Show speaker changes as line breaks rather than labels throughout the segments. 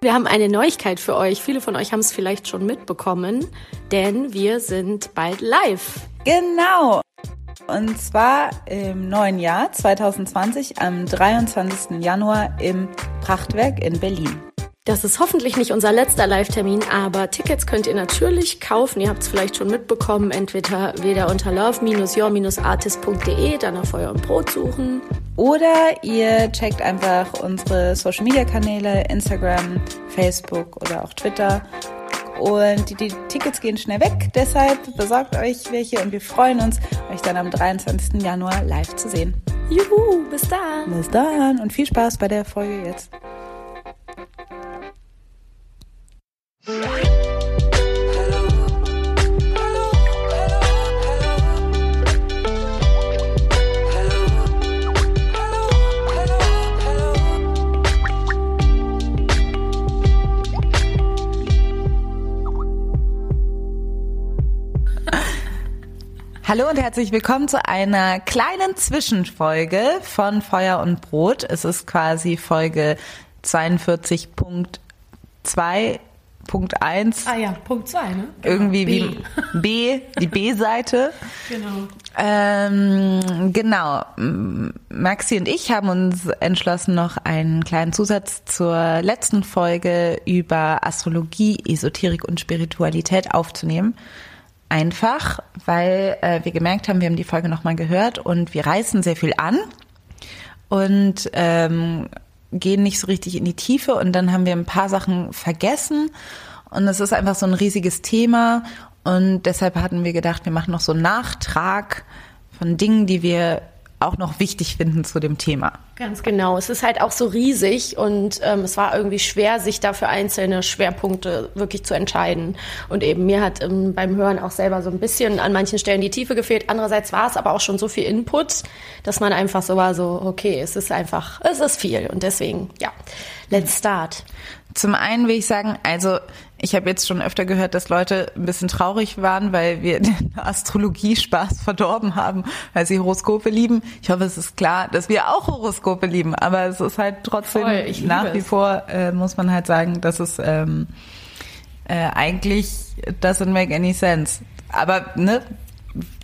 Wir haben eine Neuigkeit für euch. Viele von euch haben es vielleicht schon mitbekommen, denn wir sind bald live.
Genau. Und zwar im neuen Jahr 2020 am 23. Januar im Prachtwerk in Berlin.
Das ist hoffentlich nicht unser letzter Live-Termin, aber Tickets könnt ihr natürlich kaufen. Ihr habt es vielleicht schon mitbekommen, entweder wieder unter love-your-artist.de, dann nach Feuer und Brot suchen.
Oder ihr checkt einfach unsere Social-Media-Kanäle, Instagram, Facebook oder auch Twitter. Und die, die, Tickets gehen schnell weg, deshalb besorgt euch welche und wir freuen uns, euch dann am 23. Januar live zu sehen.
Juhu, bis dann.
Bis dann und viel Spaß bei der Folge jetzt. Hallo und herzlich willkommen zu einer kleinen Zwischenfolge von Feuer und Brot. Es ist quasi Folge 42.2 Punkt 1.
Ah ja, Punkt 2, ne?
Genau. Irgendwie B. wie B, die B-Seite.
genau.
Ähm, genau. Maxi und ich haben uns entschlossen, noch einen kleinen Zusatz zur letzten Folge über Astrologie, Esoterik und Spiritualität aufzunehmen. Einfach, weil äh, wir gemerkt haben, wir haben die Folge nochmal gehört und wir reißen sehr viel an und ähm, gehen nicht so richtig in die Tiefe und dann haben wir ein paar Sachen vergessen und es ist einfach so ein riesiges Thema und deshalb hatten wir gedacht, wir machen noch so einen Nachtrag von Dingen, die wir auch noch wichtig finden zu dem Thema.
Ganz genau. Es ist halt auch so riesig und ähm, es war irgendwie schwer, sich da für einzelne Schwerpunkte wirklich zu entscheiden. Und eben mir hat ähm, beim Hören auch selber so ein bisschen an manchen Stellen die Tiefe gefehlt. Andererseits war es aber auch schon so viel Input, dass man einfach so war, so, okay, es ist einfach, es ist viel. Und deswegen, ja, let's start.
Zum einen will ich sagen, also ich habe jetzt schon öfter gehört, dass Leute ein bisschen traurig waren, weil wir den Astrologie-Spaß verdorben haben, weil sie Horoskope lieben. Ich hoffe, es ist klar, dass wir auch Horoskope lieben, aber es ist halt trotzdem Voll, nach wie es. vor, äh, muss man halt sagen, dass es ähm, äh, eigentlich doesn't make any sense. Aber, ne?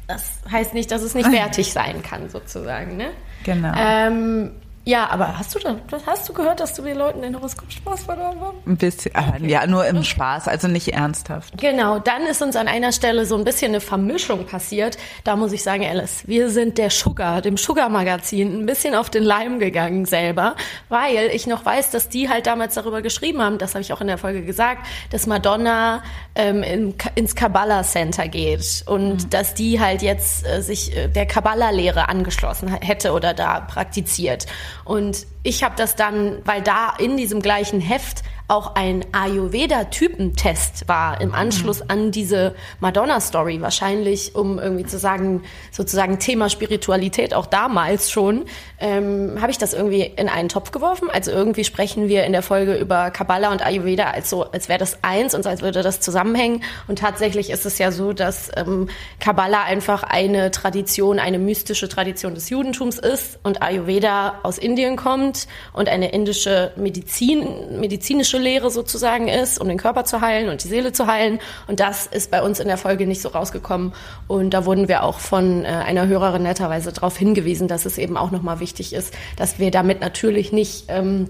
Das heißt nicht, dass es nicht wertig sein kann, sozusagen, ne?
Genau.
Ähm, ja, aber hast du dann, hast du gehört, dass du den Leuten den Horoskop-Spaß verloren hast?
Ein bisschen, okay. ja, nur im Spaß, also nicht ernsthaft.
Genau, dann ist uns an einer Stelle so ein bisschen eine Vermischung passiert. Da muss ich sagen, Alice, wir sind der Sugar, dem Sugar-Magazin, ein bisschen auf den Leim gegangen selber, weil ich noch weiß, dass die halt damals darüber geschrieben haben, das habe ich auch in der Folge gesagt, dass Madonna ähm, in, ins Kabbalah Center geht und mhm. dass die halt jetzt äh, sich äh, der Kabbalah-Lehre angeschlossen hätte oder da praktiziert. Und ich habe das dann, weil da in diesem gleichen Heft auch ein Ayurveda-Typentest war im Anschluss mhm. an diese Madonna-Story. Wahrscheinlich, um irgendwie zu sagen, sozusagen Thema Spiritualität auch damals schon, ähm, habe ich das irgendwie in einen Topf geworfen. Also irgendwie sprechen wir in der Folge über Kabbalah und Ayurveda als so, als wäre das eins und als würde das zusammenhängen. Und tatsächlich ist es ja so, dass ähm, Kabbalah einfach eine Tradition, eine mystische Tradition des Judentums ist und Ayurveda aus Indien kommt und eine indische Medizin, medizinische Lehre sozusagen ist, um den Körper zu heilen und die Seele zu heilen. Und das ist bei uns in der Folge nicht so rausgekommen. Und da wurden wir auch von äh, einer Hörerin netterweise darauf hingewiesen, dass es eben auch nochmal wichtig ist, dass wir damit natürlich nicht ähm,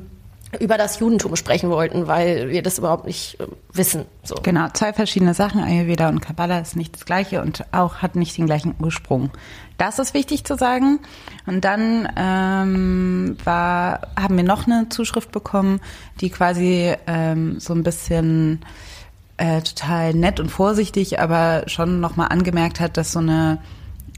über das Judentum sprechen wollten, weil wir das überhaupt nicht äh, wissen.
So. Genau, zwei verschiedene Sachen. Ayurveda und Kabbalah ist nicht das gleiche und auch hat nicht den gleichen Ursprung. Das ist wichtig zu sagen. Und dann ähm, war, haben wir noch eine Zuschrift bekommen, die quasi ähm, so ein bisschen äh, total nett und vorsichtig, aber schon nochmal angemerkt hat, dass so eine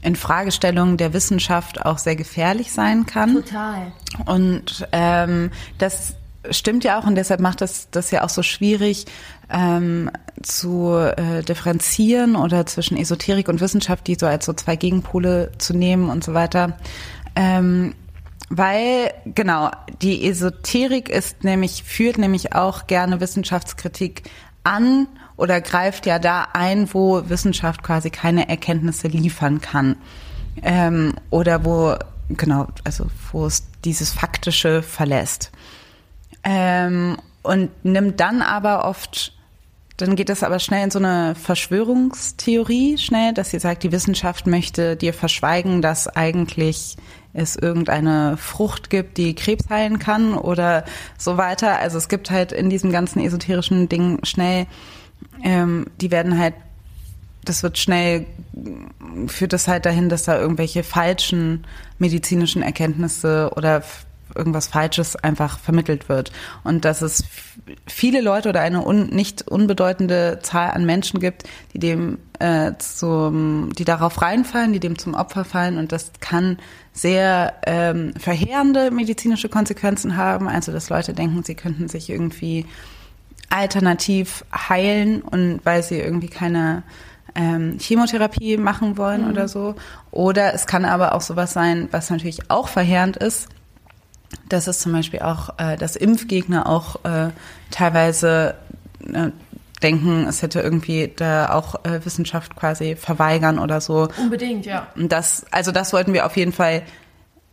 Infragestellung der Wissenschaft auch sehr gefährlich sein kann.
Total.
Und ähm, das stimmt ja auch und deshalb macht das das ja auch so schwierig ähm, zu äh, differenzieren oder zwischen Esoterik und Wissenschaft, die so als so zwei Gegenpole zu nehmen und so weiter. Ähm, weil, genau, die Esoterik ist nämlich, führt nämlich auch gerne Wissenschaftskritik an oder greift ja da ein, wo Wissenschaft quasi keine Erkenntnisse liefern kann. Ähm, oder wo, genau, also wo es dieses Faktische verlässt. Ähm, und nimmt dann aber oft, dann geht es aber schnell in so eine Verschwörungstheorie schnell, dass sie sagt, die Wissenschaft möchte dir verschweigen, dass eigentlich es irgendeine Frucht gibt, die Krebs heilen kann oder so weiter. Also es gibt halt in diesem ganzen esoterischen Ding schnell, ähm, die werden halt, das wird schnell, führt das halt dahin, dass da irgendwelche falschen medizinischen Erkenntnisse oder irgendwas Falsches einfach vermittelt wird. Und dass es viele Leute oder eine un, nicht unbedeutende Zahl an Menschen gibt, die dem äh, zum, die darauf reinfallen, die dem zum Opfer fallen. Und das kann sehr ähm, verheerende medizinische Konsequenzen haben. Also dass Leute denken, sie könnten sich irgendwie alternativ heilen und weil sie irgendwie keine ähm, Chemotherapie machen wollen mhm. oder so. Oder es kann aber auch sowas sein, was natürlich auch verheerend ist, dass es zum Beispiel auch, äh, dass Impfgegner auch äh, teilweise äh, denken, es hätte irgendwie da auch äh, Wissenschaft quasi verweigern oder so.
Unbedingt, ja.
Und das, also das wollten wir auf jeden Fall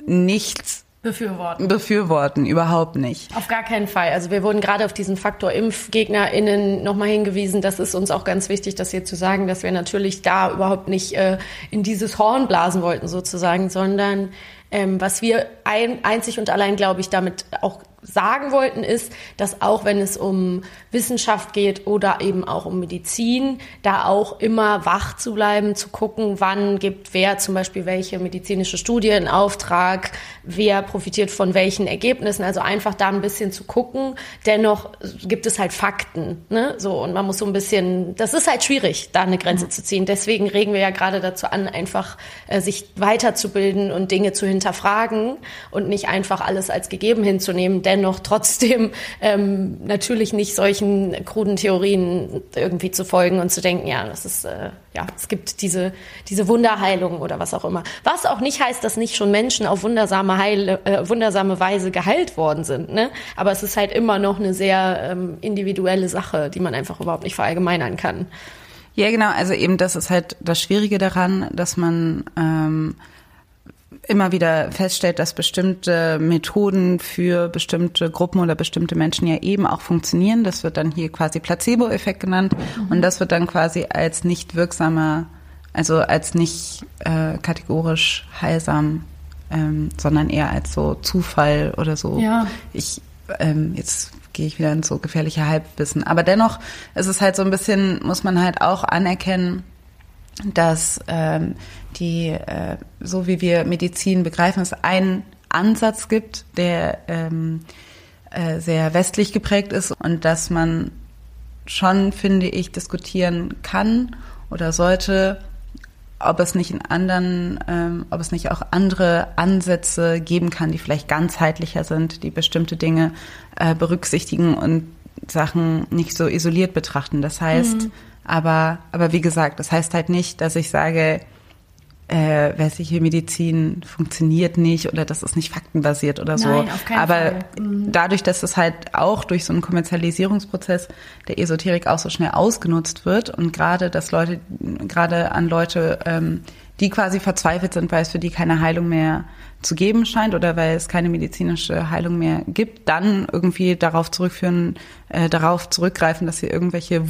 nicht
befürworten.
Befürworten, überhaupt nicht.
Auf gar keinen Fall. Also wir wurden gerade auf diesen Faktor ImpfgegnerInnen nochmal hingewiesen. Das ist uns auch ganz wichtig, das hier zu sagen, dass wir natürlich da überhaupt nicht äh, in dieses Horn blasen wollten sozusagen, sondern ähm, was wir ein, einzig und allein, glaube ich, damit auch sagen wollten, ist, dass auch wenn es um Wissenschaft geht oder eben auch um Medizin, da auch immer wach zu bleiben, zu gucken, wann gibt wer zum Beispiel welche medizinische Studie in Auftrag, wer profitiert von welchen Ergebnissen. Also einfach da ein bisschen zu gucken. Dennoch gibt es halt Fakten, ne? So und man muss so ein bisschen. Das ist halt schwierig, da eine Grenze mhm. zu ziehen. Deswegen regen wir ja gerade dazu an, einfach äh, sich weiterzubilden und Dinge zu hinterfragen und nicht einfach alles als gegeben hinzunehmen dennoch trotzdem ähm, natürlich nicht solchen kruden Theorien irgendwie zu folgen und zu denken, ja, das ist, äh, ja, es gibt diese, diese Wunderheilung oder was auch immer. Was auch nicht heißt, dass nicht schon Menschen auf wundersame, Heil, äh, wundersame Weise geheilt worden sind, ne? Aber es ist halt immer noch eine sehr ähm, individuelle Sache, die man einfach überhaupt nicht verallgemeinern kann.
Ja, genau. Also eben das ist halt das Schwierige daran, dass man ähm, immer wieder feststellt, dass bestimmte Methoden für bestimmte Gruppen oder bestimmte Menschen ja eben auch funktionieren. Das wird dann hier quasi Placebo-Effekt genannt mhm. und das wird dann quasi als nicht wirksamer, also als nicht äh, kategorisch heilsam, ähm, sondern eher als so Zufall oder so.
Ja.
Ich ähm, jetzt gehe ich wieder in so gefährliche Halbwissen. Aber dennoch ist es halt so ein bisschen, muss man halt auch anerkennen, dass ähm, die, äh, so wie wir Medizin begreifen, es einen Ansatz gibt, der ähm, äh, sehr westlich geprägt ist und dass man schon, finde ich, diskutieren kann oder sollte, ob es nicht in anderen, ähm, ob es nicht auch andere Ansätze geben kann, die vielleicht ganzheitlicher sind, die bestimmte Dinge äh, berücksichtigen und Sachen nicht so isoliert betrachten. Das heißt, mhm. Aber, aber wie gesagt, das heißt halt nicht, dass ich sage, äh, westliche Medizin funktioniert nicht oder das ist nicht faktenbasiert oder so.
Nein, auf keinen
Aber
Fall.
Mhm. dadurch, dass es halt auch durch so einen Kommerzialisierungsprozess der Esoterik auch so schnell ausgenutzt wird und gerade, dass Leute, gerade an Leute, ähm, die quasi verzweifelt sind, weil es für die keine Heilung mehr zu geben scheint oder weil es keine medizinische Heilung mehr gibt, dann irgendwie darauf zurückführen, äh, darauf zurückgreifen, dass sie irgendwelche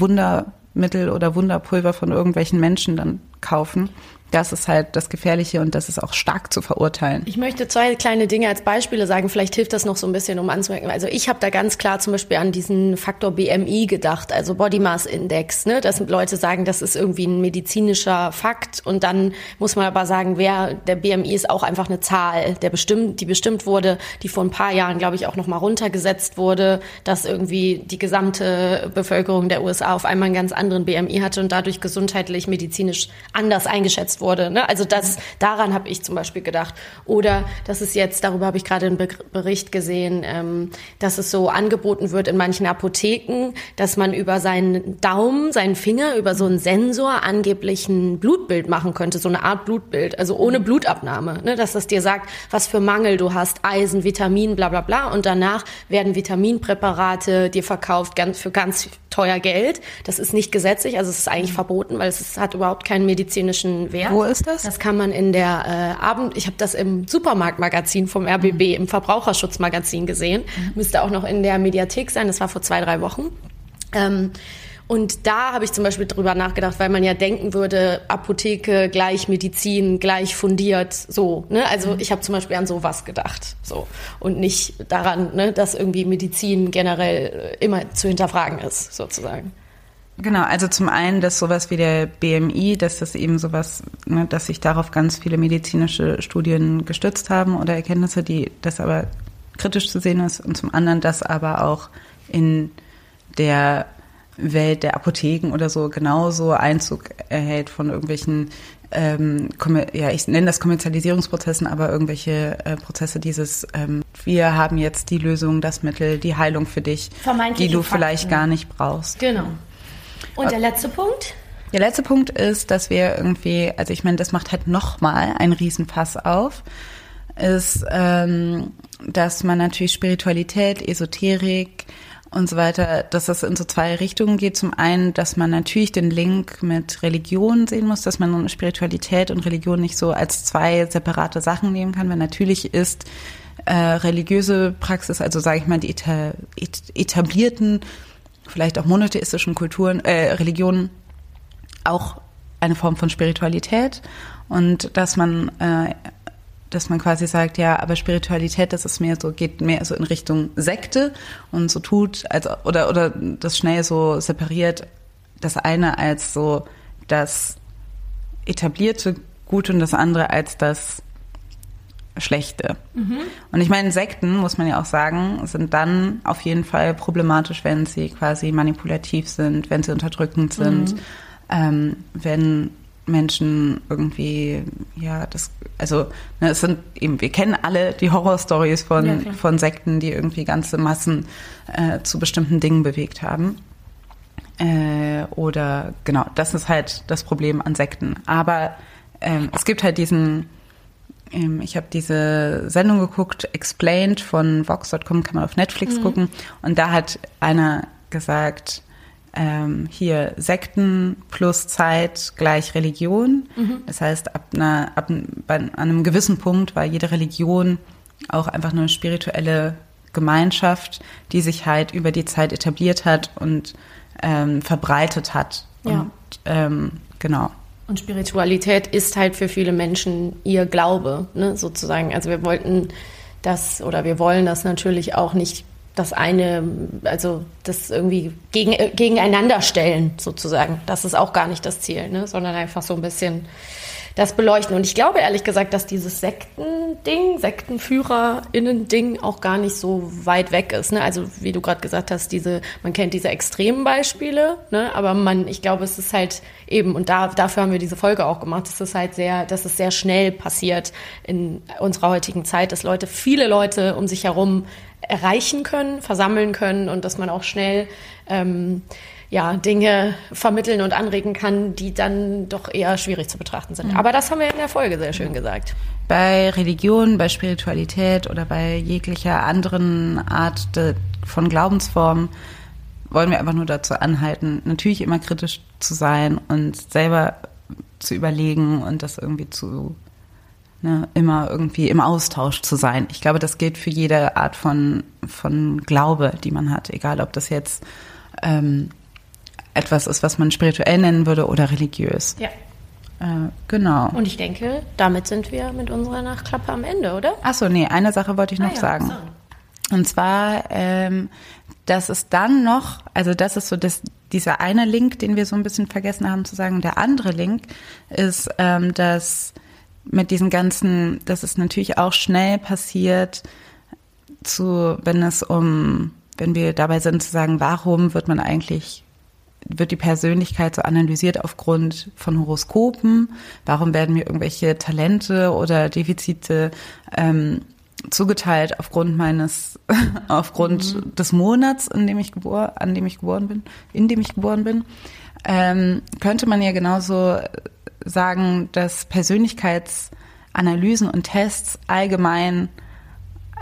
Wundermittel oder Wunderpulver von irgendwelchen Menschen dann kaufen das ist halt das Gefährliche und das ist auch stark zu verurteilen.
Ich möchte zwei kleine Dinge als Beispiele sagen. Vielleicht hilft das noch so ein bisschen, um anzumerken. Also ich habe da ganz klar zum Beispiel an diesen Faktor BMI gedacht, also Body Mass Index. Ne? Dass Leute sagen, das ist irgendwie ein medizinischer Fakt und dann muss man aber sagen, wer der BMI ist auch einfach eine Zahl, der bestimmt, die bestimmt wurde, die vor ein paar Jahren, glaube ich, auch noch mal runtergesetzt wurde, dass irgendwie die gesamte Bevölkerung der USA auf einmal einen ganz anderen BMI hatte und dadurch gesundheitlich, medizinisch anders eingeschätzt wurde. Ne? Also das, daran habe ich zum Beispiel gedacht. Oder dass es jetzt, darüber habe ich gerade einen Bericht gesehen, ähm, dass es so angeboten wird in manchen Apotheken, dass man über seinen Daumen, seinen Finger, über so einen Sensor angeblich ein Blutbild machen könnte, so eine Art Blutbild, also ohne Blutabnahme, ne? dass das dir sagt, was für Mangel du hast, Eisen, Vitamin, bla bla bla. Und danach werden Vitaminpräparate dir verkauft ganz, für ganz teuer Geld. Das ist nicht gesetzlich, also es ist eigentlich verboten, weil es ist, hat überhaupt keinen medizinischen Wert.
Wo ist das?
Das kann man in der äh, Abend, ich habe das im Supermarktmagazin vom RBB, mhm. im Verbraucherschutzmagazin gesehen. Mhm. Müsste auch noch in der Mediathek sein, das war vor zwei, drei Wochen. Ähm, und da habe ich zum Beispiel drüber nachgedacht, weil man ja denken würde, Apotheke gleich Medizin, gleich fundiert, so. Ne? Also mhm. ich habe zum Beispiel an sowas gedacht, so und nicht daran, ne, dass irgendwie Medizin generell immer zu hinterfragen ist, sozusagen.
Genau, also zum einen, dass sowas wie der BMI, dass das eben sowas, ne, dass sich darauf ganz viele medizinische Studien gestützt haben oder Erkenntnisse, die das aber kritisch zu sehen ist und zum anderen, dass aber auch in der Welt der Apotheken oder so genauso Einzug erhält von irgendwelchen, ähm, ja, ich nenne das Kommerzialisierungsprozessen, aber irgendwelche äh, Prozesse dieses, ähm, wir haben jetzt die Lösung, das Mittel, die Heilung für dich, die du Fakten. vielleicht gar nicht brauchst.
Genau. Und der letzte Punkt?
Der letzte Punkt ist, dass wir irgendwie, also ich meine, das macht halt nochmal einen Riesenfass auf, ist, ähm, dass man natürlich Spiritualität, Esoterik, und so weiter, dass das in so zwei Richtungen geht. Zum einen, dass man natürlich den Link mit Religion sehen muss, dass man Spiritualität und Religion nicht so als zwei separate Sachen nehmen kann, weil natürlich ist äh, religiöse Praxis, also sage ich mal die etablierten, vielleicht auch monotheistischen Kulturen, äh, Religionen auch eine Form von Spiritualität und dass man äh, dass man quasi sagt, ja, aber Spiritualität, das ist mehr so, geht mehr so in Richtung Sekte und so tut, also, oder, oder das schnell so separiert, das eine als so das etablierte Gute und das andere als das Schlechte. Mhm. Und ich meine, Sekten, muss man ja auch sagen, sind dann auf jeden Fall problematisch, wenn sie quasi manipulativ sind, wenn sie unterdrückend sind, mhm. ähm, wenn Menschen irgendwie, ja, das, also ne, es sind eben, wir kennen alle die Horrorstories von, ja, von Sekten, die irgendwie ganze Massen äh, zu bestimmten Dingen bewegt haben. Äh, oder genau, das ist halt das Problem an Sekten. Aber ähm, es gibt halt diesen, ähm, ich habe diese Sendung geguckt, Explained von Vox.com, kann man auf Netflix mhm. gucken. Und da hat einer gesagt, ähm, hier Sekten plus Zeit gleich Religion. Mhm. Das heißt, ab, einer, ab bei, an einem gewissen Punkt war jede Religion auch einfach eine spirituelle Gemeinschaft, die sich halt über die Zeit etabliert hat und ähm, verbreitet hat.
Ja.
Und ähm, genau.
Und Spiritualität ist halt für viele Menschen ihr Glaube, ne, sozusagen. Also wir wollten das oder wir wollen das natürlich auch nicht das eine, also das irgendwie gegen, äh, gegeneinander stellen, sozusagen. Das ist auch gar nicht das Ziel, ne? sondern einfach so ein bisschen das beleuchten. Und ich glaube ehrlich gesagt, dass dieses Sektending, SektenführerInnen-Ding auch gar nicht so weit weg ist. Ne? Also wie du gerade gesagt hast, diese, man kennt diese extremen Beispiele, ne? aber man, ich glaube, es ist halt eben, und da, dafür haben wir diese Folge auch gemacht, es ist halt sehr, dass es sehr schnell passiert in unserer heutigen Zeit, dass Leute, viele Leute um sich herum erreichen können, versammeln können und dass man auch schnell ähm, ja, Dinge vermitteln und anregen kann, die dann doch eher schwierig zu betrachten sind. Mhm. Aber das haben wir in der Folge sehr schön gesagt.
Bei Religion, bei Spiritualität oder bei jeglicher anderen Art von Glaubensform wollen wir einfach nur dazu anhalten, natürlich immer kritisch zu sein und selber zu überlegen und das irgendwie zu ne, immer irgendwie im Austausch zu sein. Ich glaube, das gilt für jede Art von, von Glaube, die man hat, egal ob das jetzt ähm, etwas ist, was man spirituell nennen würde oder religiös.
Ja.
Äh, genau.
Und ich denke, damit sind wir mit unserer Nachklappe am Ende, oder?
Achso, nee, eine Sache wollte ich noch ah, ja, sagen. So. Und zwar, ähm, dass es dann noch, also das ist so das, dieser eine Link, den wir so ein bisschen vergessen haben zu sagen. Der andere Link ist, ähm, dass mit diesen ganzen, dass es natürlich auch schnell passiert, zu, wenn es um, wenn wir dabei sind zu sagen, warum wird man eigentlich, wird die Persönlichkeit so analysiert aufgrund von Horoskopen? Warum werden mir irgendwelche Talente oder Defizite ähm, zugeteilt aufgrund meines, aufgrund mhm. des Monats, in dem ich geboren, an dem ich geboren bin, in dem ich geboren bin? Ähm, könnte man ja genauso sagen, dass Persönlichkeitsanalysen und Tests allgemein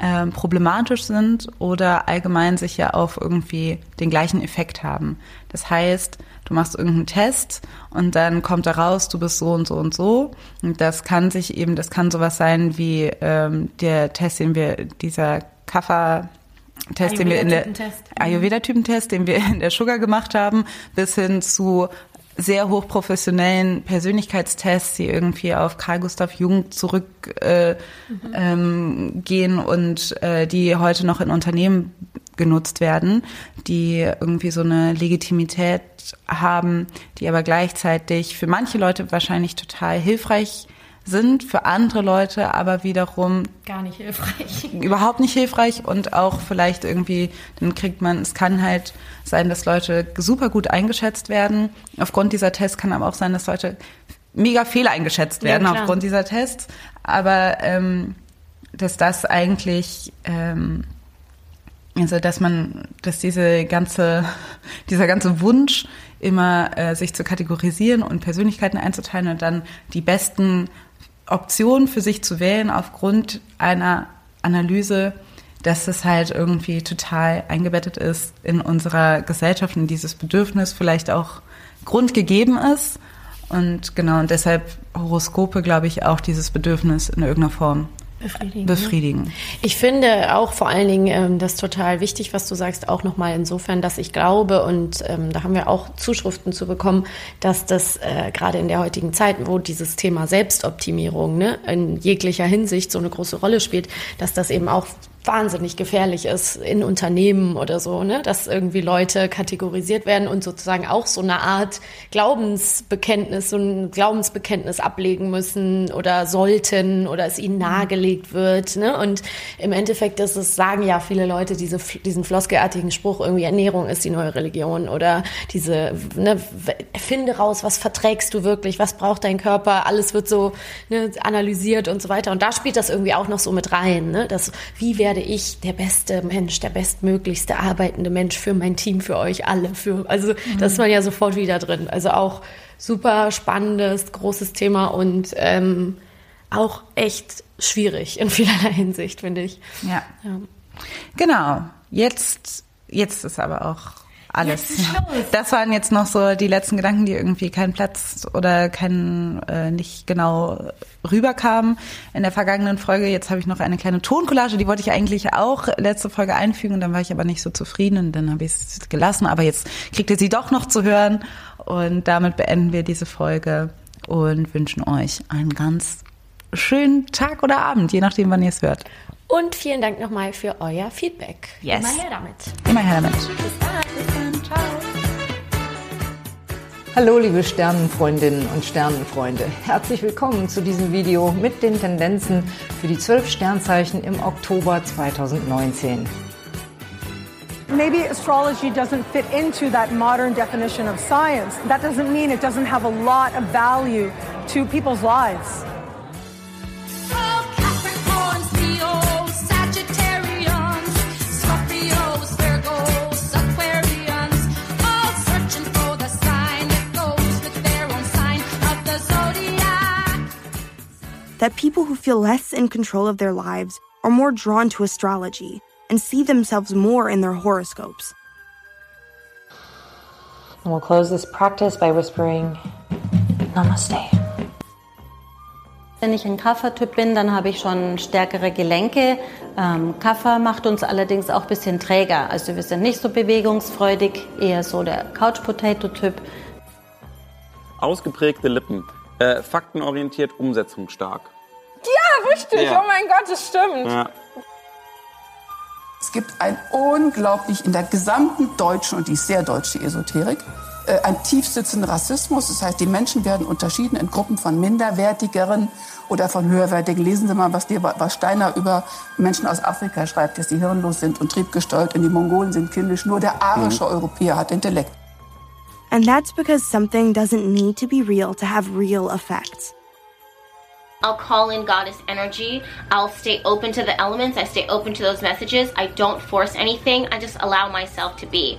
äh, problematisch sind oder allgemein sicher auf irgendwie den gleichen Effekt haben. Das heißt, du machst irgendeinen Test und dann kommt da raus, du bist so und so und so. Und das kann sich eben, das kann sowas sein wie ähm, der Test, den wir, dieser Kaffer Test, den wir in der Ayurveda-Typentest, den wir in der Sugar gemacht haben, bis hin zu sehr hochprofessionellen Persönlichkeitstests, die irgendwie auf Karl Gustav Jung zurückgehen äh, mhm. ähm, und äh, die heute noch in Unternehmen genutzt werden, die irgendwie so eine Legitimität haben, die aber gleichzeitig für manche Leute wahrscheinlich total hilfreich sind für andere Leute aber wiederum
gar nicht hilfreich.
Überhaupt nicht hilfreich und auch vielleicht irgendwie, dann kriegt man, es kann halt sein, dass Leute super gut eingeschätzt werden. Aufgrund dieser Tests kann aber auch sein, dass Leute mega fehl eingeschätzt werden ja, aufgrund dieser Tests. Aber ähm, dass das eigentlich, ähm, also dass man, dass diese ganze, dieser ganze Wunsch immer äh, sich zu kategorisieren und Persönlichkeiten einzuteilen und dann die besten Option für sich zu wählen aufgrund einer Analyse, dass es halt irgendwie total eingebettet ist in unserer Gesellschaft und dieses Bedürfnis vielleicht auch grundgegeben ist. Und genau, und deshalb Horoskope, glaube ich, auch dieses Bedürfnis in irgendeiner Form befriedigen. befriedigen.
Ich finde auch vor allen Dingen ähm, das total wichtig, was du sagst, auch nochmal insofern, dass ich glaube, und ähm, da haben wir auch Zuschriften zu bekommen, dass das äh, gerade in der heutigen Zeit, wo dieses Thema Selbstoptimierung ne, in jeglicher Hinsicht so eine große Rolle spielt, dass das eben auch wahnsinnig gefährlich ist in Unternehmen oder so, ne, dass irgendwie Leute kategorisiert werden und sozusagen auch so eine Art Glaubensbekenntnis, so ein Glaubensbekenntnis ablegen müssen oder sollten oder es ihnen nahegelegt wird, ne? Und im Endeffekt ist es, sagen ja viele Leute diese, diesen floskelartigen Spruch, irgendwie Ernährung ist die neue Religion oder diese, ne, finde raus, was verträgst du wirklich, was braucht dein Körper, alles wird so ne, analysiert und so weiter. Und da spielt das irgendwie auch noch so mit rein, ne? Das, wie werde werde ich der beste Mensch, der bestmöglichste arbeitende Mensch für mein Team, für euch alle. Für, also mhm. das ist man ja sofort wieder drin. Also auch super spannendes, großes Thema und ähm, auch echt schwierig in vielerlei Hinsicht, finde ich.
Ja. ja. Genau. Jetzt, jetzt ist aber auch alles. Das waren jetzt noch so die letzten Gedanken, die irgendwie keinen Platz oder keinen äh, nicht genau rüberkamen in der vergangenen Folge. Jetzt habe ich noch eine kleine Toncollage, die wollte ich eigentlich auch letzte Folge einfügen, dann war ich aber nicht so zufrieden und dann habe ich es gelassen. Aber jetzt kriegt ihr sie doch noch zu hören und damit beenden wir diese Folge und wünschen euch einen ganz schönen Tag oder Abend, je nachdem, wann ihr es hört.
Und vielen Dank nochmal für euer Feedback.
Yes.
Immer her damit.
Immer her damit.
Bis dann. Bis dann. Ciao.
Hallo liebe Sternenfreundinnen und Sternenfreunde. Herzlich willkommen zu diesem Video mit den Tendenzen für die zwölf Sternzeichen im Oktober 2019.
Maybe astrology doesn't fit into that modern definition of science. That doesn't mean it doesn't have a lot of value to people's lives.
People who feel less in control of their lives are more drawn to astrology and see themselves more in their horoscopes.
And we'll close this practice by whispering Namaste.
Wenn ich ein Kaffertyp bin, dann habe ich schon stärkere Gelenke. Ähm, Kaffer macht uns allerdings auch ein bisschen träger. Also wir sind nicht so bewegungsfreudig, eher so der Couch-Potato-Typ.
Ausgeprägte Lippen, äh, faktenorientiert, umsetzungsstark.
Ja, richtig.
Ja.
Oh mein Gott, das stimmt.
Ja.
Es gibt ein unglaublich in der gesamten deutschen und die sehr deutsche Esoterik äh, ein tiefsitzenden Rassismus. Das heißt, die Menschen werden unterschieden in Gruppen von minderwertigeren oder von höherwertigen. Lesen Sie mal, was, die, was Steiner über Menschen aus Afrika schreibt, dass sie hirnlos sind und triebgesteuert und die Mongolen sind kindisch. Nur der arische Europäer hat Intellekt.
And that's because something doesn't need to be real to have real effects.
I'll call in goddess energy. I'll stay open to the elements. I stay open to those messages. I don't force anything. I just allow myself to be.